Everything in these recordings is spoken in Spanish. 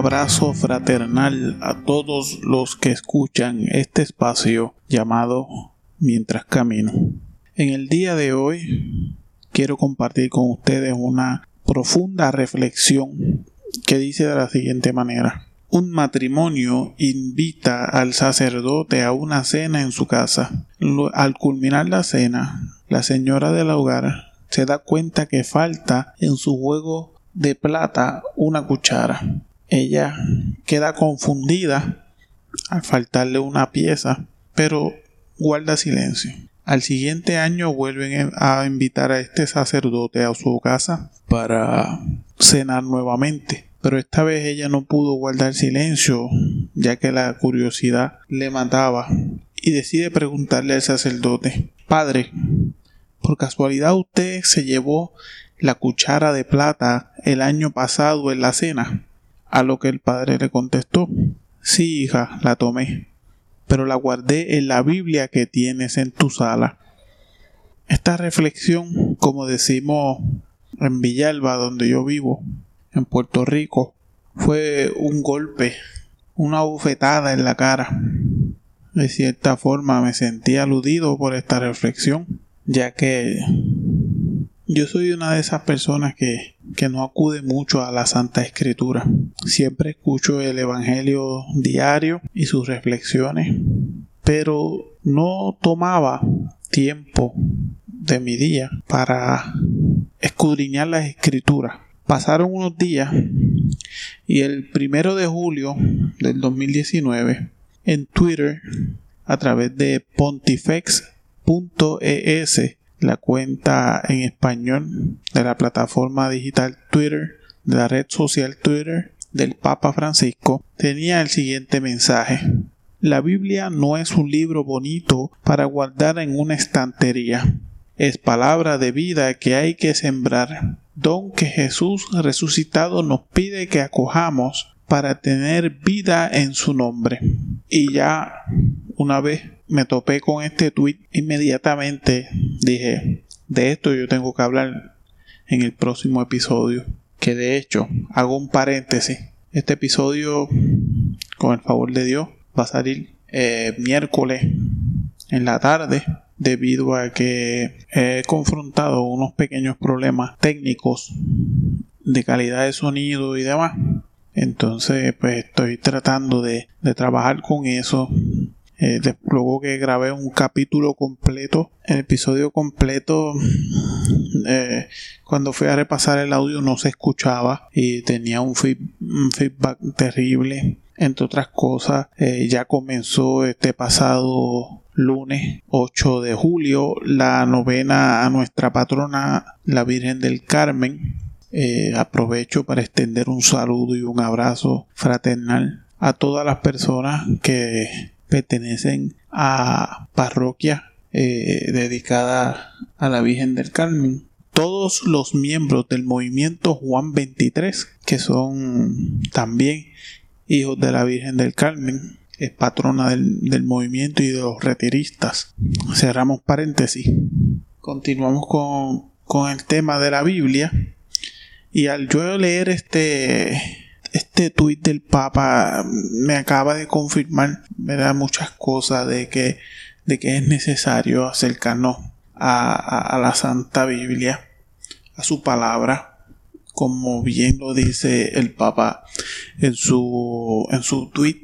abrazo fraternal a todos los que escuchan este espacio llamado Mientras Camino. En el día de hoy quiero compartir con ustedes una profunda reflexión que dice de la siguiente manera. Un matrimonio invita al sacerdote a una cena en su casa. Al culminar la cena, la señora del hogar se da cuenta que falta en su juego de plata una cuchara. Ella queda confundida al faltarle una pieza, pero guarda silencio. Al siguiente año vuelven a invitar a este sacerdote a su casa para cenar nuevamente. Pero esta vez ella no pudo guardar silencio, ya que la curiosidad le mataba, y decide preguntarle al sacerdote, Padre, ¿por casualidad usted se llevó la cuchara de plata el año pasado en la cena? A lo que el padre le contestó, Sí, hija, la tomé, pero la guardé en la Biblia que tienes en tu sala. Esta reflexión, como decimos en Villalba, donde yo vivo, en Puerto Rico, fue un golpe, una bufetada en la cara. De cierta forma me sentí aludido por esta reflexión, ya que yo soy una de esas personas que, no acude mucho a la Santa Escritura. Siempre escucho el Evangelio diario y sus reflexiones, pero no tomaba tiempo de mi día para escudriñar las escrituras. Pasaron unos días y el primero de julio del 2019 en Twitter a través de pontifex.es la cuenta en español de la plataforma digital Twitter, de la red social Twitter del Papa Francisco, tenía el siguiente mensaje. La Biblia no es un libro bonito para guardar en una estantería. Es palabra de vida que hay que sembrar, don que Jesús resucitado nos pide que acojamos para tener vida en su nombre. Y ya una vez me topé con este tweet, inmediatamente dije, de esto yo tengo que hablar en el próximo episodio. Que de hecho, hago un paréntesis. Este episodio, con el favor de Dios, va a salir eh, miércoles en la tarde debido a que he confrontado unos pequeños problemas técnicos de calidad de sonido y demás. Entonces, pues estoy tratando de, de trabajar con eso eh, luego que grabé un capítulo completo, el episodio completo, eh, cuando fui a repasar el audio no se escuchaba y tenía un, feedback terrible. Entre otras cosas, eh, ya comenzó este pasado lunes 8 de julio la novena a nuestra patrona, la Virgen del Carmen. Aprovecho para extender un saludo y un abrazo fraternal a todas las personas que pertenecen a parroquia eh, dedicada a la Virgen del Carmen. Todos los miembros del movimiento Juan 23, que son también hijos de la Virgen del Carmen, es patrona del, movimiento y de los retiristas. Cerramos paréntesis. Continuamos con, con el tema de la Biblia. Y al yo leer este, este tuit del Papa me acaba de confirmar da muchas cosas de que, de que es necesario acercarnos a, la Santa Biblia, a su palabra, como bien lo dice el Papa en su, en su tweet.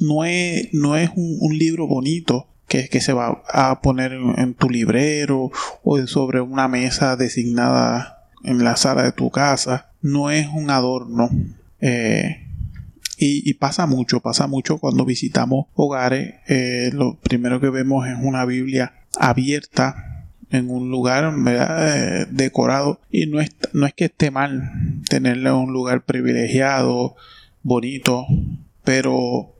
No es, no es un, libro bonito que, que, se va a poner en, tu librero o sobre una mesa designada en la sala de tu casa. No es un adorno. Eh, y, pasa mucho, pasa mucho cuando visitamos hogares. Eh, lo primero que vemos es una Biblia abierta en un lugar eh, decorado y no es, no es que esté mal tenerle un lugar privilegiado, bonito, pero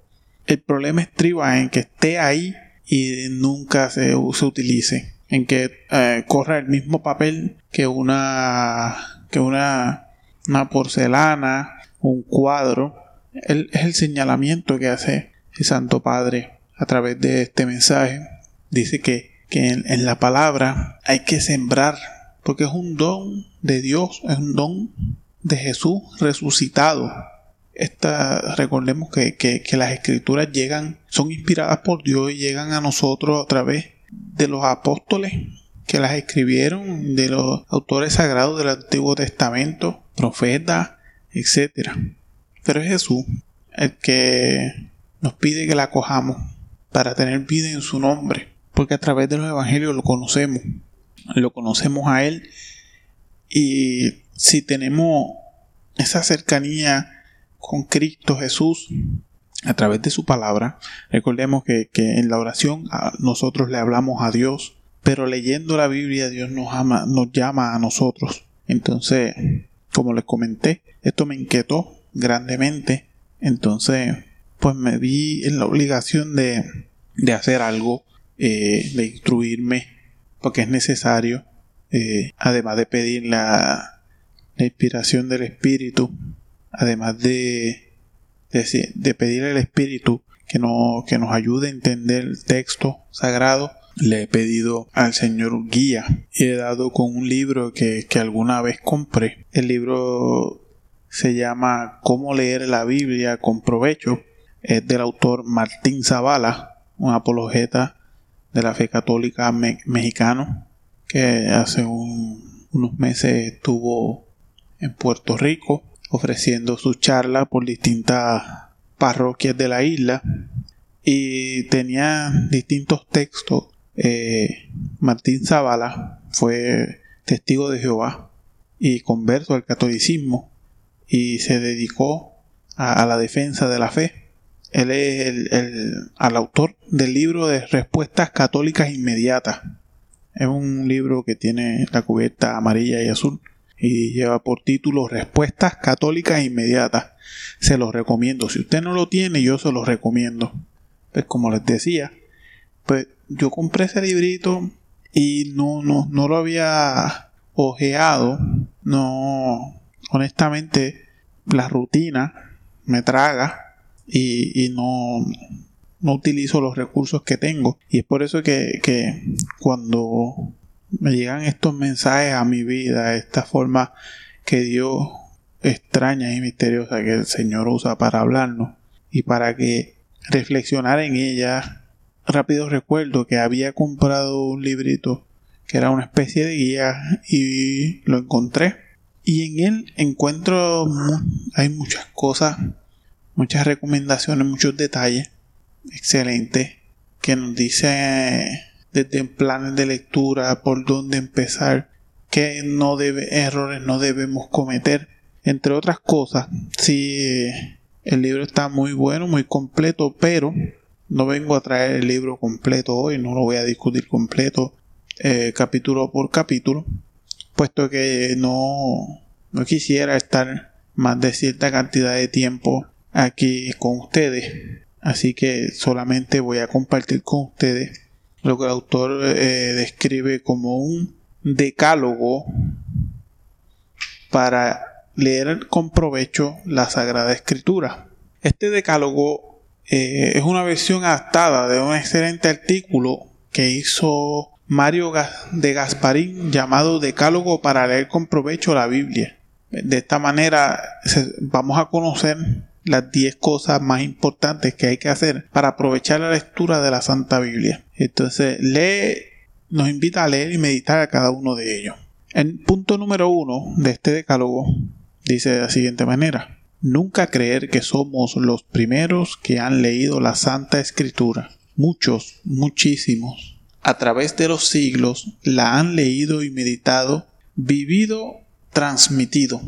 el problema estriba en que esté ahí y nunca se, se utilice, en que eh, corra el mismo papel que una que una, una porcelana, un cuadro. es el señalamiento que hace el Santo Padre a través de este mensaje. Dice que que en, la palabra hay que sembrar, porque es un don de Dios, es un don de Jesús resucitado. Esta, recordemos que, que, las escrituras llegan, son inspiradas por Dios y llegan a nosotros a través de los apóstoles que las escribieron, de los autores sagrados del Antiguo Testamento, profetas, etc. Pero es Jesús el que nos pide que la cojamos para tener vida en su nombre porque a través de los evangelios lo conocemos, lo conocemos a Él y si tenemos esa cercanía con Cristo Jesús a través de su palabra, recordemos que, en la oración nosotros le hablamos a Dios, pero leyendo la Biblia Dios nos, ama, nos llama a nosotros. Entonces, como les comenté, esto me inquietó grandemente. Entonces, pues me vi en la obligación de, de hacer algo eh, de instruirme, porque es necesario, eh, además de pedir la, inspiración del Espíritu, además de, de, pedir al Espíritu que, no, que nos ayude a entender el texto sagrado, le he pedido al Señor guía y he dado con un libro que, alguna vez compré. El libro se llama Cómo leer la Biblia con provecho. Es del autor Martín Zavala, un apologeta de la fe católica mexicano que hace unos meses estuvo en Puerto Rico ofreciendo su charla por distintas parroquias de la isla y tenía distintos textos. Eh, Martín Zavala fue testigo de Jehová y converso al catolicismo y se dedicó a la defensa de la fe él es el, al autor del libro de Respuestas Católicas Inmediatas. Es un libro que tiene la cubierta amarilla y azul y lleva por título Respuestas Católicas Inmediatas. Se los recomiendo. Si usted no lo tiene, yo se los recomiendo. Pues como les decía, pues yo compré ese librito y no, no, no lo había ojeado. No, honestamente, la rutina me traga y, no, no utilizo los recursos que tengo. Y es por eso que, que cuando me llegan estos mensajes a mi vida, esta forma que Dios extraña y misteriosa que el Señor usa para hablarnos y para que reflexionar en ella. Rápido recuerdo que había comprado un librito que era una especie de guía y lo encontré. Y en él encuentro hay muchas cosas muchas recomendaciones, muchos detalles excelentes que nos dice desde planes de lectura por dónde empezar, qué no debe, errores no debemos cometer, entre otras cosas. Si el libro está muy bueno, muy completo, pero no vengo a traer el libro completo hoy, no lo voy a discutir completo eh, capítulo por capítulo, puesto que no, no quisiera estar más de cierta cantidad de tiempo aquí con ustedes. Así que solamente voy a compartir con ustedes lo que el autor eh, describe como un decálogo para leer con provecho la Sagrada Escritura. Este decálogo eh, es una versión adaptada de un excelente artículo que hizo Mario de Gasparín llamado Decálogo para leer con provecho la Biblia. De esta manera vamos a conocer las 10 cosas más importantes que hay que hacer para aprovechar la lectura de la Santa Biblia. Entonces, lee, nos invita a leer y meditar a cada uno de ellos. El punto número uno de este decálogo dice de la siguiente manera. Nunca creer que somos los primeros que han leído la Santa Escritura. Muchos, muchísimos, a través de los siglos la han leído y meditado, vivido, transmitido.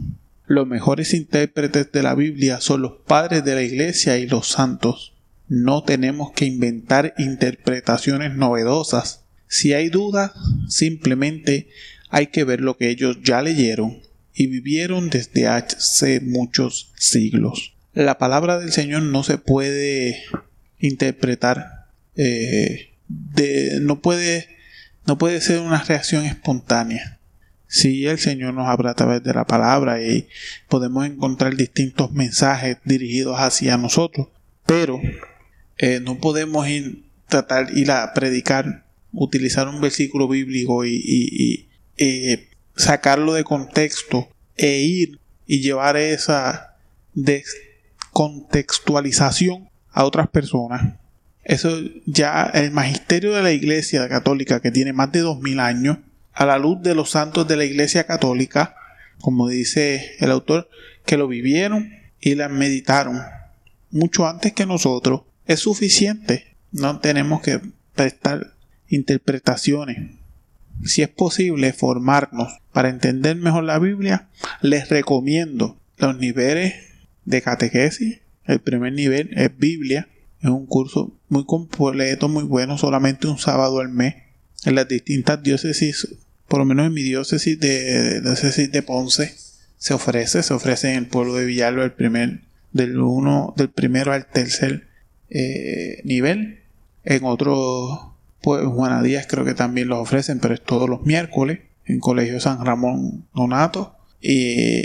Los mejores intérpretes de la Biblia son los padres de la Iglesia y los santos. No tenemos que inventar interpretaciones novedosas. Si hay dudas, simplemente hay que ver lo que ellos ya leyeron y vivieron desde hace muchos siglos. La palabra del Señor no se puede interpretar, eh, de, no, puede, no puede ser una reacción espontánea. Si el Señor nos habla a través de la palabra y podemos encontrar distintos mensajes dirigidos hacia nosotros, pero eh, no podemos tratar ir a predicar, utilizar un versículo bíblico y, eh, sacarlo de contexto e ir y llevar esa descontextualización a otras personas. Eso ya el magisterio de la Iglesia Católica, que tiene más de dos mil años, a la luz de los santos de la Iglesia Católica, como dice el autor, que lo vivieron y la meditaron mucho antes que nosotros, es suficiente. No tenemos que prestar interpretaciones si es posible formarnos para entender mejor la Biblia, les recomiendo los niveles de catequesis. El primer nivel es Biblia. Es un curso muy completo, muy bueno, solamente un sábado al mes. En las distintas diócesis, por lo menos en mi diócesis de, diócesis de Ponce, se ofrece, se ofrece en el pueblo de Villalba el primer, del uno, del primero al tercer eh, nivel. En otros pues Juana Díaz creo que también los ofrecen, pero es todos los miércoles en Colegio San Ramón Donato. Y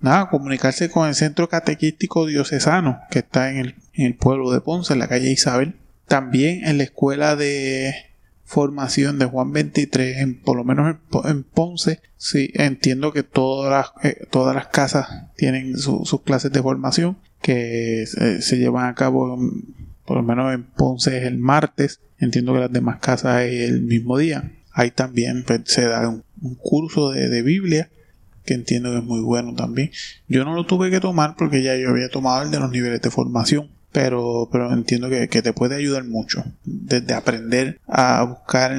nada, comunicarse con el Centro Catequístico Diocesano, que está en el, pueblo de Ponce, en la calle Isabel. También en la escuela de formación de Juan 23, en, por lo menos en, Ponce, sí, entiendo que todas las, eh, todas las casas tienen sus clases de formación que se, llevan a cabo por lo menos en Ponce es el martes, entiendo que las demás casas es el mismo día. Ahí también pues, se da un, curso de, Biblia que entiendo que es muy bueno también. Yo no lo tuve que tomar porque ya yo había tomado el de los niveles de formación. Pero, pero entiendo que, te puede ayudar mucho. Desde aprender a buscar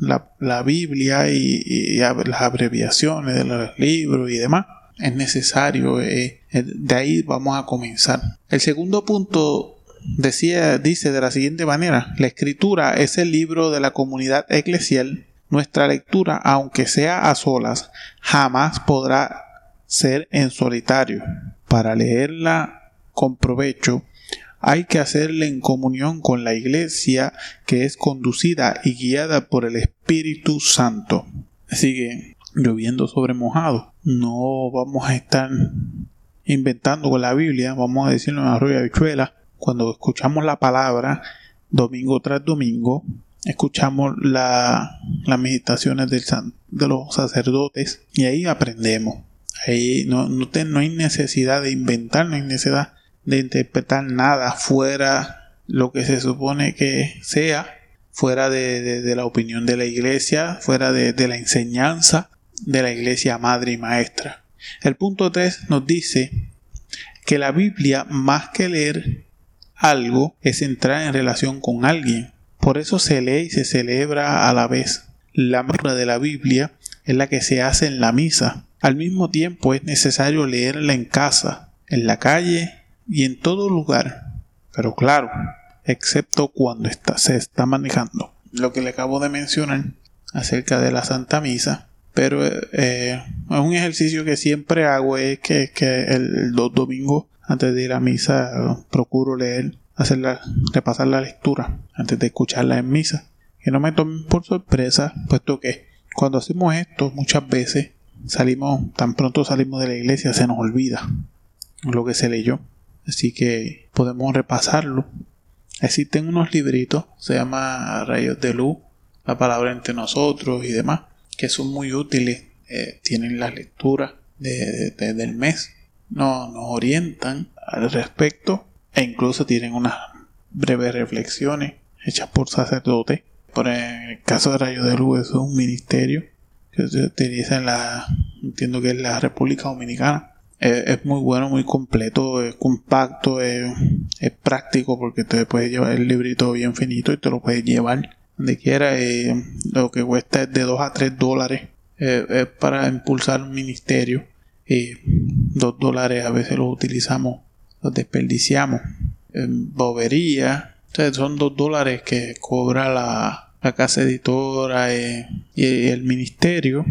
la, la Biblia y, las abreviaciones de los libros y demás. Es necesario. Eh, de ahí vamos a comenzar. El segundo punto decía, dice de la siguiente manera, la escritura es el libro de la comunidad eclesial, nuestra lectura, aunque sea a solas, jamás podrá ser en solitario. Para leerla con provecho, hay que hacerla en comunión con la iglesia que es conducida y guiada por el Espíritu Santo. Sigue lloviendo sobre mojado. No vamos a estar inventando con la Biblia, vamos a decirlo en arroyo de habichuela, cuando escuchamos la palabra domingo tras domingo, escuchamos las meditaciones de los sacerdotes y ahí aprendemos. Ahí no, no, hay necesidad de inventar, no hay necesidad de interpretar nada fuera lo que se supone que sea, fuera de, la opinión de la iglesia, fuera de la enseñanza de la iglesia madre y maestra. El punto 3 nos dice que la Biblia, más que leer, algo es entrar en relación con alguien. Por eso se lee y se celebra a la vez. La lectura de la Biblia es la que se hace en la misa. Al mismo tiempo es necesario leerla en casa, en la calle y en todo lugar. Pero claro, excepto cuando se está manejando. Lo que le acabo de mencionar acerca de la Santa Misa. Pero eh, es un ejercicio que siempre hago es que, que el, los domingos antes de ir a misa procuro leer, hacer repasar la lectura antes de escucharla en misa. Que no me tomen por sorpresa, puesto que cuando hacemos esto muchas veces salimos, tan pronto salimos de la iglesia se nos olvida lo que se leyó. Así que podemos repasarlo. Existen unos libritos, se llama Rayos de Luz, la palabra entre nosotros y demás, que son muy útiles. Eh, tienen las lecturas del mes. No, nos orientan al respecto e incluso tienen unas breves reflexiones hechas por sacerdotes. Por el caso de Rayo de Luz es un ministerio que se utiliza en la, entiendo que es la República Dominicana. Es, muy bueno, muy completo, es compacto, es, práctico porque te puedes llevar el librito bien finito y te lo puedes llevar donde quiera. Eh, lo que cuesta es de 2 a 3 dólares. Eh, para impulsar un ministerio. Y 2 dólares a veces los utilizamos, los desperdiciamos bobería. son 2 dólares que cobra la, casa editora eh, y el ministerio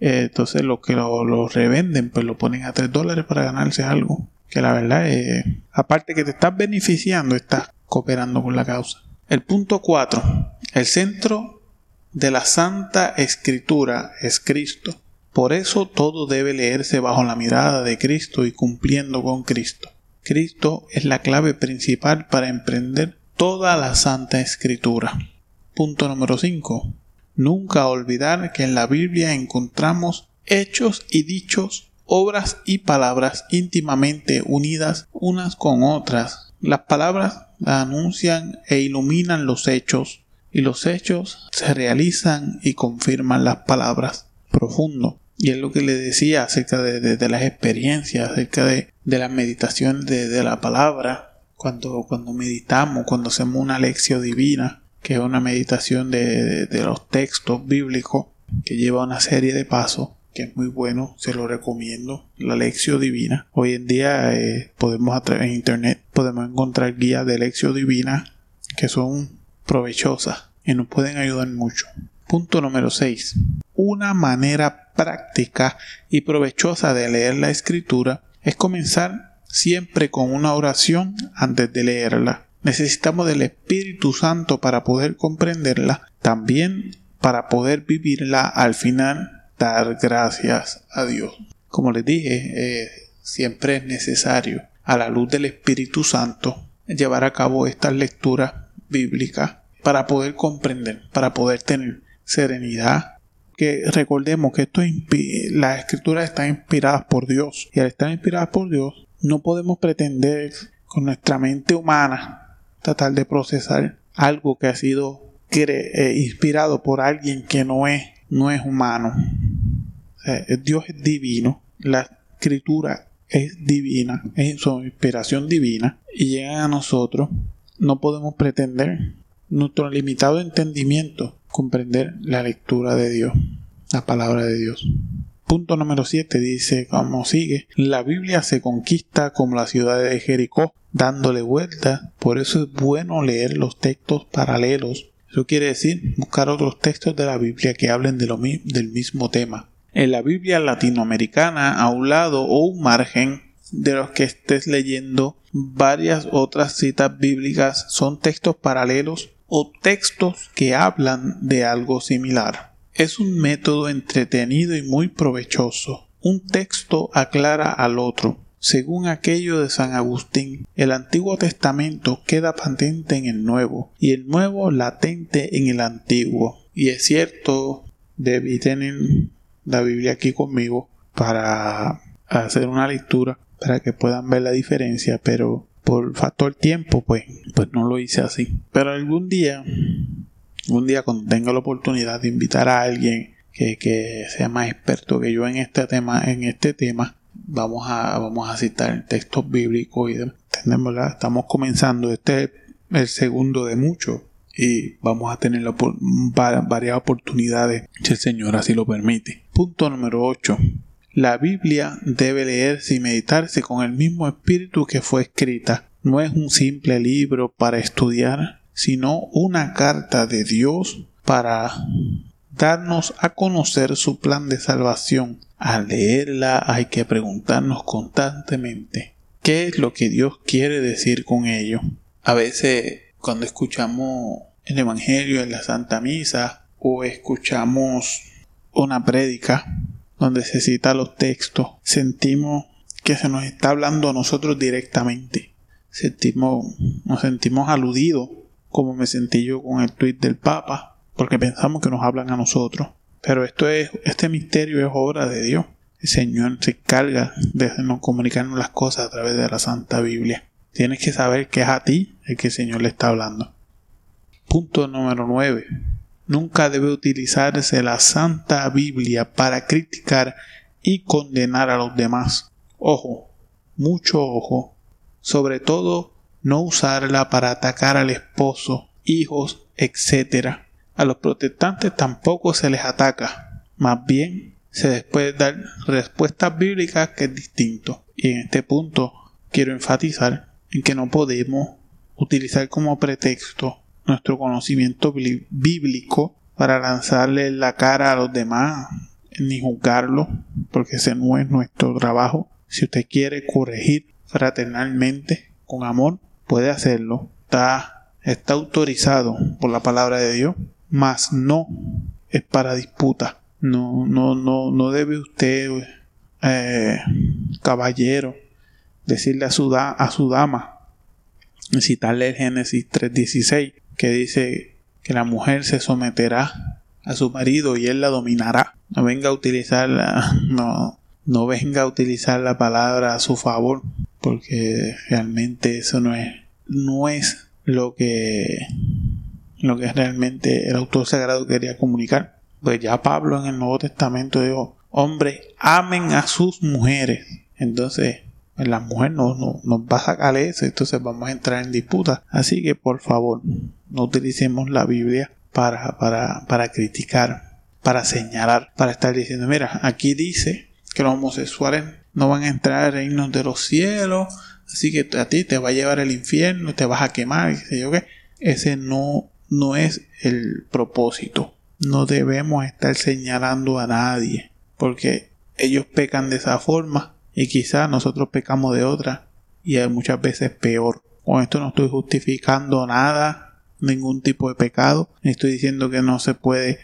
eh, entonces los que lo, revenden, pues lo ponen a 3 dólares para ganarse algo. Que la verdad es, aparte que te estás beneficiando, estás cooperando con la causa. El punto 4. El centro de la Santa Escritura es Cristo. Por eso todo debe leerse bajo la mirada de Cristo y cumpliendo con Cristo. Cristo es la clave principal para emprender toda la Santa Escritura. Punto número 5. Nunca olvidar que en la Biblia encontramos hechos y dichos, obras y palabras íntimamente unidas unas con otras. Las palabras anuncian e iluminan los hechos, y los hechos se realizan y confirman las palabras. Profundo. Y es lo que le decía acerca de, las experiencias, acerca de, la meditación de, la palabra, cuando, cuando meditamos, cuando hacemos una lección divina que es una meditación de, los textos bíblicos que lleva una serie de pasos que es muy bueno, se lo recomiendo, la lección divina. Hoy en día eh, podemos a través de internet podemos encontrar guías de lección divina que son provechosas y nos pueden ayudar mucho. Punto número 6. Una manera práctica y provechosa de leer la escritura es comenzar siempre con una oración antes de leerla. Necesitamos del Espíritu Santo para poder comprenderla, también para poder vivirla al final, dar gracias a Dios. Como les dije, eh, siempre es necesario, a la luz del Espíritu Santo, llevar a cabo estas lecturas bíblicas para poder comprender, para poder tener serenidad. Que recordemos que esto las escrituras están inspiradas por Dios y al estar inspiradas por Dios no podemos pretender con nuestra mente humana tratar de procesar algo que ha sido eh, inspirado por alguien que no es, no es humano. Dios es divino, la escritura es divina, es su inspiración divina y llegan a nosotros. No podemos pretender nuestro limitado entendimiento comprender la lectura de Dios, la palabra de Dios. Punto número 7 dice, como sigue, la Biblia se conquista como la ciudad de Jericó, dándole vuelta. Por eso es bueno leer los textos paralelos. Eso quiere decir buscar otros textos de la Biblia que hablen del mismo tema. En la Biblia latinoamericana, a un lado o un margen de los que estés leyendo, varias otras citas bíblicas son textos paralelos o textos que hablan de algo similar. Es un método entretenido y muy provechoso. Un texto aclara al otro. Según aquello de San Agustín, el Antiguo Testamento queda patente en el Nuevo y el Nuevo latente en el Antiguo. Y es cierto, debí tener la Biblia aquí conmigo para hacer una lectura para que puedan ver la diferencia, pero por factor tiempo, pues, pues no lo hice así. Pero algún día un día cuando tenga la oportunidad de invitar a alguien que, sea más experto que yo en este tema, en este tema, vamos a, vamos a citar textos bíblicos y entendemos, estamos comenzando, este es el segundo de muchos y vamos a tener varias oportunidades si el Señor así lo permite. Punto número 8. La Biblia debe leerse y meditarse con el mismo espíritu que fue escrita. No es un simple libro para estudiar, sino una carta de Dios para darnos a conocer su plan de salvación. Al leerla hay que preguntarnos constantemente qué es lo que Dios quiere decir con ello. A veces cuando escuchamos el Evangelio en la Santa Misa o escuchamos una prédica donde se cita los textos, sentimos que se nos está hablando a nosotros directamente. Sentimos, nos sentimos aludidos como me sentí yo con el tweet del Papa, porque pensamos que nos hablan a nosotros. Pero esto es, este misterio es obra de Dios. El Señor se encarga de no comunicarnos las cosas a través de la Santa Biblia. Tienes que saber que es a ti el que el Señor le está hablando. Punto número 9. Nunca debe utilizarse la Santa Biblia para criticar y condenar a los demás. Ojo, mucho ojo. Sobre todo, no usarla para atacar al esposo, hijos, etc. A los protestantes tampoco se les ataca. Más bien, se les puede dar respuestas bíblicas que es distinto. Y en este punto quiero enfatizar en que no podemos utilizar como pretexto nuestro conocimiento bíblico para lanzarle la cara a los demás ni juzgarlo, porque ese no es nuestro trabajo. Si usted quiere corregir fraternalmente, con amor, puede hacerlo. Está, está autorizado por la palabra de Dios, mas no es para disputa. No, no, no, no debe usted, eh, caballero, decirle a su, a su dama, citarle el Génesis 3.16, que dice que la mujer se someterá a su marido y él la dominará. No venga a utilizar la, no, no venga a utilizar la palabra a su favor, porque realmente eso no es, no es lo que, lo que realmente el autor sagrado quería comunicar. Pues ya Pablo en el Nuevo Testamento dijo, hombres, amen a sus mujeres. Entonces, pues, la mujer no, no, nos va a sacar eso, entonces vamos a entrar en disputa. Así que por favor, no utilicemos la Biblia para, para, para criticar, para señalar, para estar diciendo, mira, aquí dice que los homosexuales no van a entrar al reino de los cielos, así que a ti te va a llevar el infierno, te vas a quemar, y yo qué. Ese no, no es el propósito no debemos estar señalando a nadie, porque ellos pecan de esa forma y quizás nosotros pecamos de otra y muchas veces peor. Con esto no estoy justificando nada, ningún tipo de pecado, estoy diciendo que no se puede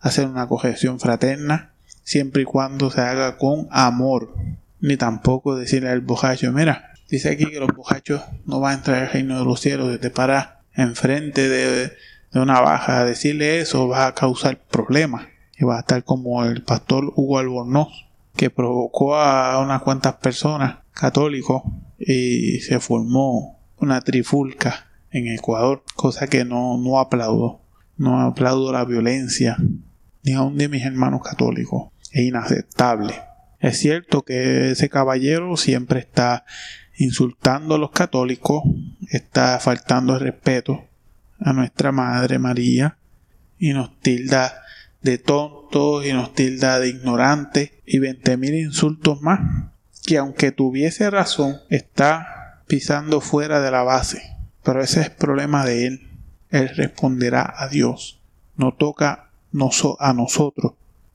hacer una corrección fraterna, siempre y cuando se haga con amor, ni tampoco decirle al bojacho, mira, dice aquí que los bojachos no van a entrar al reino de los cielos, te paras enfrente de de una baja, decirle eso va a causar problemas. Y va a estar como el pastor Hugo Albornoz, que provocó a unas cuantas personas católicos y se formó una trifulca en Ecuador, cosa que no, no aplaudo. No aplaudo la violencia, ni aun de mis hermanos católicos. Es inaceptable. Es cierto que ese caballero siempre está insultando a los católicos, está faltando respeto a nuestra Madre María y nos tilda de tontos y nos tilda de ignorantes y veinte mil insultos más que aunque tuviese razón está pisando fuera de la base pero ese es problema de él él responderá a Dios no toca a nosotros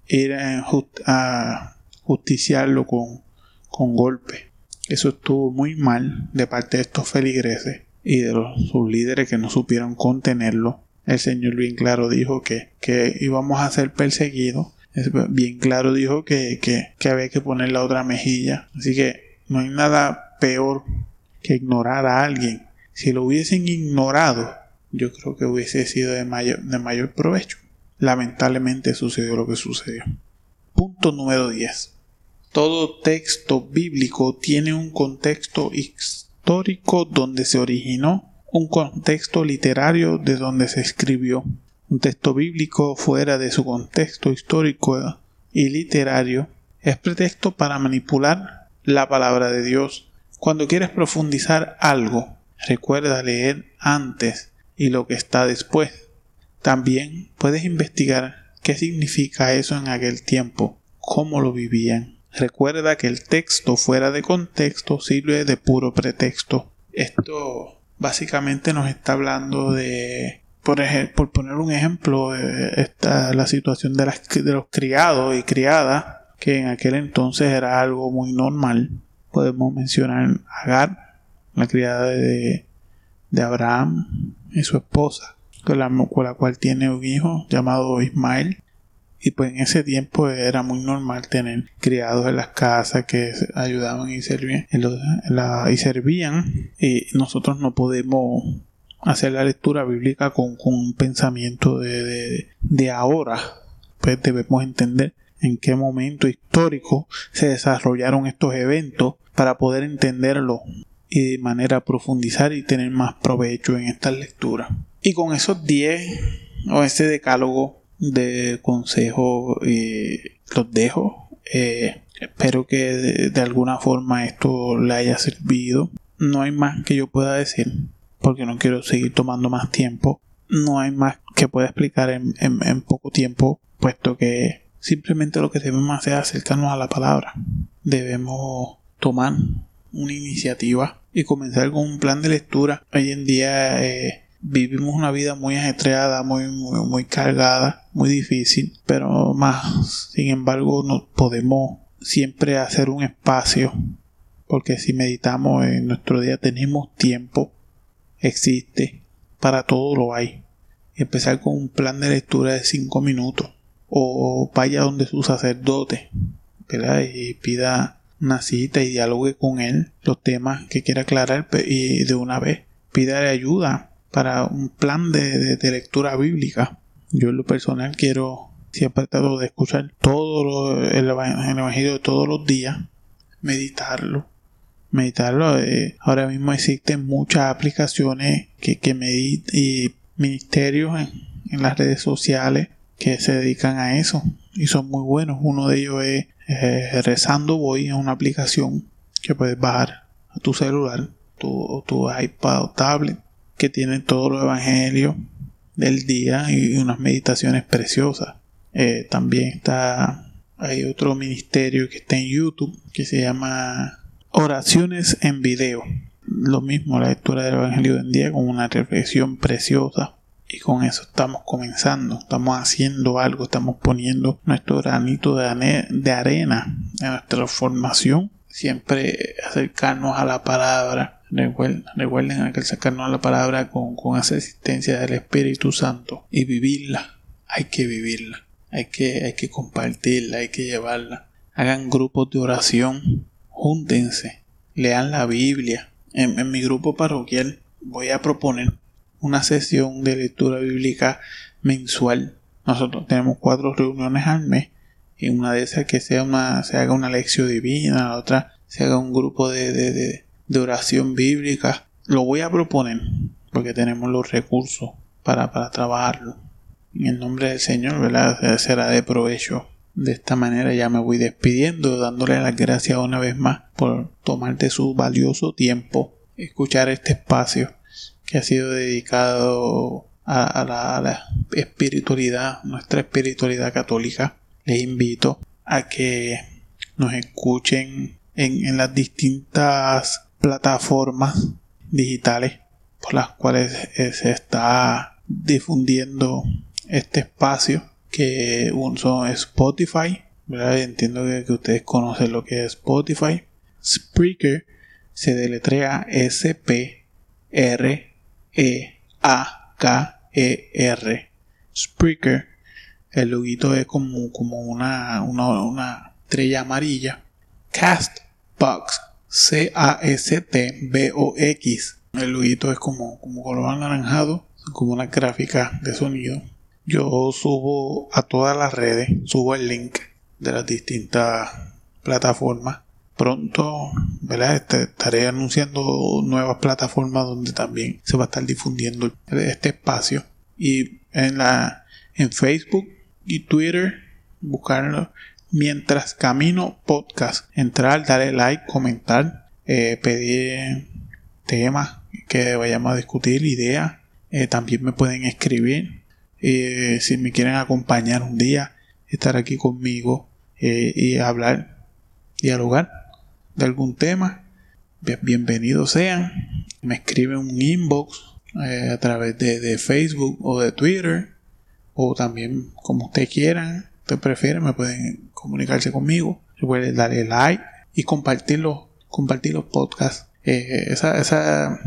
ir a justiciarlo con, con golpe eso estuvo muy mal de parte de estos feligreses y de los, sus líderes que no supieron contenerlo. El Señor bien claro dijo que, que íbamos a ser perseguidos. Bien claro dijo que, que, que había que poner la otra mejilla. Así que no hay nada peor que ignorar a alguien. Si lo hubiesen ignorado, yo creo que hubiese sido de mayor, de mayor provecho. Lamentablemente sucedió lo que sucedió. Punto número 10. Todo texto bíblico tiene un contexto histórico donde se originó, un contexto literario de donde se escribió. Un texto bíblico fuera de su contexto histórico y literario es pretexto para manipular la palabra de Dios. Cuando quieres profundizar algo, recuerda leer antes y lo que está después. También puedes investigar qué significa eso en aquel tiempo, cómo lo vivían. Recuerda que el texto fuera de contexto sirve de puro pretexto. Esto básicamente nos está hablando de, por, poner un ejemplo, eh, esta, la situación de, de los criados y criadas, que en aquel entonces era algo muy normal. Podemos mencionar Agar, la criada de, de Abraham y su esposa, con la, con la cual tiene un hijo llamado Ismael. Y pues en ese tiempo era muy normal tener criados en las casas que ayudaban y servían y servían. Y nosotros no podemos hacer la lectura bíblica con, un pensamiento de, de, ahora. Pues debemos entender en qué momento histórico se desarrollaron estos eventos para poder entenderlo y de manera profundizar y tener más provecho en esta lectura. Y con esos 10 o ese decálogo de consejo eh, los dejo. Eh, espero que de, alguna forma esto le haya servido. No hay más que yo pueda decir porque no quiero seguir tomando más tiempo. No hay más que pueda explicar en, en poco tiempo, puesto que simplemente lo que debemos hacer es acercarnos a la palabra. Debemos tomar una iniciativa y comenzar con un plan de lectura. Hoy en día eh, vivimos una vida muy ajetreada, muy, muy, cargada, muy difícil, pero más, sin embargo, no podemos siempre hacer un espacio, porque si meditamos en nuestro día tenemos tiempo, existe, para todo lo hay. Empezar con un plan de lectura de 5 minutos, o vaya donde su sacerdote, y pida una cita y dialogue con él los temas que quiera aclarar y de una vez pídale ayuda para un plan de, lectura bíblica. Yo en lo personal quiero siempre trato de escuchar todo el, evangelio de todos los días, meditarlo. Meditarlo. Eh, ahora mismo existen muchas aplicaciones que, que y ministerios en las redes sociales que se dedican a eso y son muy buenos. Uno de ellos es Rezando Voy, es una aplicación que puedes bajar a tu celular, tu, tu iPad o tablet, que tiene todos los evangelios del día y unas meditaciones preciosas. Eh, también está, hay otro ministerio que está en YouTube que se llama Oraciones en Video. Lo mismo, la lectura del Evangelio del día con una reflexión preciosa y con eso estamos comenzando, estamos haciendo algo, estamos poniendo nuestro granito de, arena en nuestra formación. Siempre acercarnos a la palabra. Recuerden, recuerden acercarnos a la palabra con, con esa existencia del Espíritu Santo y vivirla. Hay que vivirla. Hay que, hay que compartirla, hay que llevarla. Hagan grupos de oración. Júntense. Lean la Biblia. en mi grupo parroquial voy a proponer una sesión de lectura bíblica mensual. Nosotros tenemos cuatro reuniones al mes y una de esas que sea una, se haga una lección divina, la otra se haga un grupo de, de, de, oración bíblica. Lo voy a proponer porque tenemos los recursos para, para trabajarlo. En el nombre del Señor, ¿verdad? Será de provecho. De esta manera ya me voy despidiendo, dándole las gracias una vez más por tomarte su valioso tiempo, escuchar este espacio que ha sido dedicado a, la, espiritualidad, nuestra espiritualidad católica. Les invito a que nos escuchen en, las distintas plataformas digitales por las cuales se está difundiendo este espacio que son Spotify entiendo que, que, ustedes conocen lo que es Spotify Spreaker se deletrea S P R e-A-K-E-R. Spreaker. El loguito es como, como una, una, estrella amarilla. Castbox. C-A-S-T-B-O-X. El loguito es como, como color anaranjado. Como una gráfica de sonido. Yo subo a todas las redes. Subo el link de las distintas plataformas pronto ¿verdad? Este, estaré anunciando nuevas plataformas donde también se va a estar difundiendo este espacio. Y en la en Facebook y Twitter buscarlo. Mientras camino podcast entrar darle like comentar eh, pedir temas que vayamos a discutir ideas eh, también me pueden escribir. Eh, si me quieren acompañar un día estar aquí conmigo y hablar dialogar de algún tema, bienvenidos sean. Me escriben un inbox eh, a través de, Facebook o de Twitter, o también como ustedes quieran, ustedes prefieren, me pueden comunicarse conmigo. Recuerden darle like y compartirlo, compartir los podcasts. Eh, esas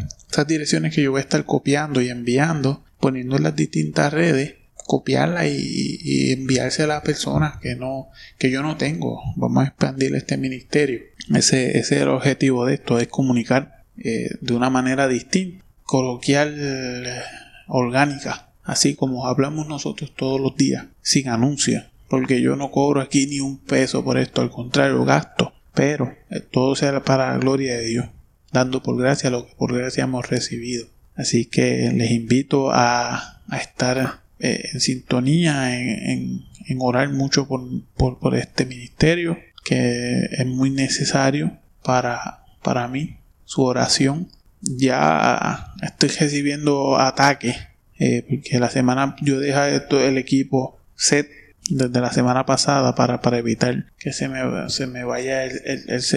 direcciones que yo voy a estar copiando y enviando, poniendo en las distintas redes copiarla y, enviarse a las personas que no que yo no tengo vamos a expandir este ministerio ese, es el objetivo de esto es comunicar eh, de una manera distinta coloquial orgánica así como hablamos nosotros todos los días sin anuncios porque yo no cobro aquí ni un peso por esto, al contrario, gasto, pero eh, todo sea para la gloria de Dios, dando por gracia lo que por gracia hemos recibido. Así que les invito a, estar eh, en sintonía, en, orar mucho por, por, este ministerio, que es muy necesario para, para mí, su oración. Ya estoy recibiendo ataques, eh, porque la semana yo dejé el equipo set desde la semana pasada para, para evitar que se me, se me vaya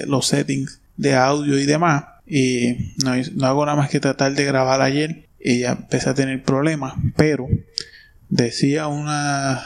los settings de audio y demás. Y no, no, hago nada más que tratar de grabar ayer y ya empecé a tener problemas. Pero decía una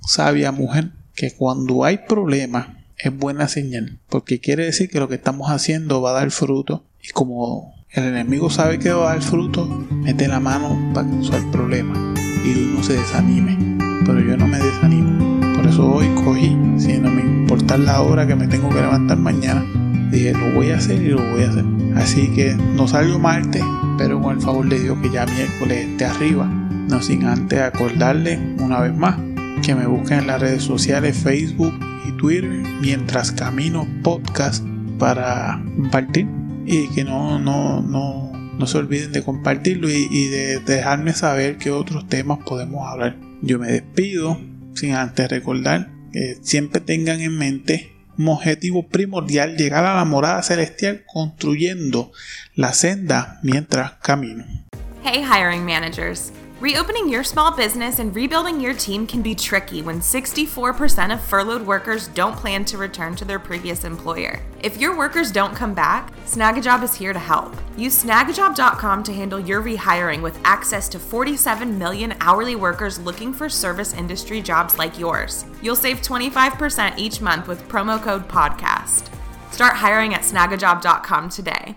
sabia mujer que cuando hay problemas es buena señal. Porque quiere decir que lo que estamos haciendo va a dar fruto. Y como el enemigo sabe que va a dar fruto, mete la mano para causar el problema y uno se desanime pero yo no me desanimo. Por eso hoy cogí, sin no me importar la hora que me tengo que levantar mañana, dije lo voy a hacer y lo voy a hacer. Así que no salgo martes, pero con el favor de Dios que ya miércoles esté arriba. No sin antes acordarle una vez más que me busquen en las redes sociales Facebook y Twitter mientras camino podcast para compartir y que no, no, no, no se olviden de compartirlo y, y de dejarme saber qué otros temas podemos hablar. Yo me despido sin antes recordar que siempre tengan en mente objetivo primordial, llegar a la morada celestial construyendo la senda mientras camino. Hey hiring managers. Reopening your small business and rebuilding your team can be tricky when 64% of furloughed workers don't plan to return to their previous employer. If your workers don't come back, Snagajob is here to help. Use snagajob.com to handle your rehiring with access to 47 million hourly workers looking for service industry jobs like yours. You'll save 25% each month with promo code PODCAST. Start hiring at snagajob.com today.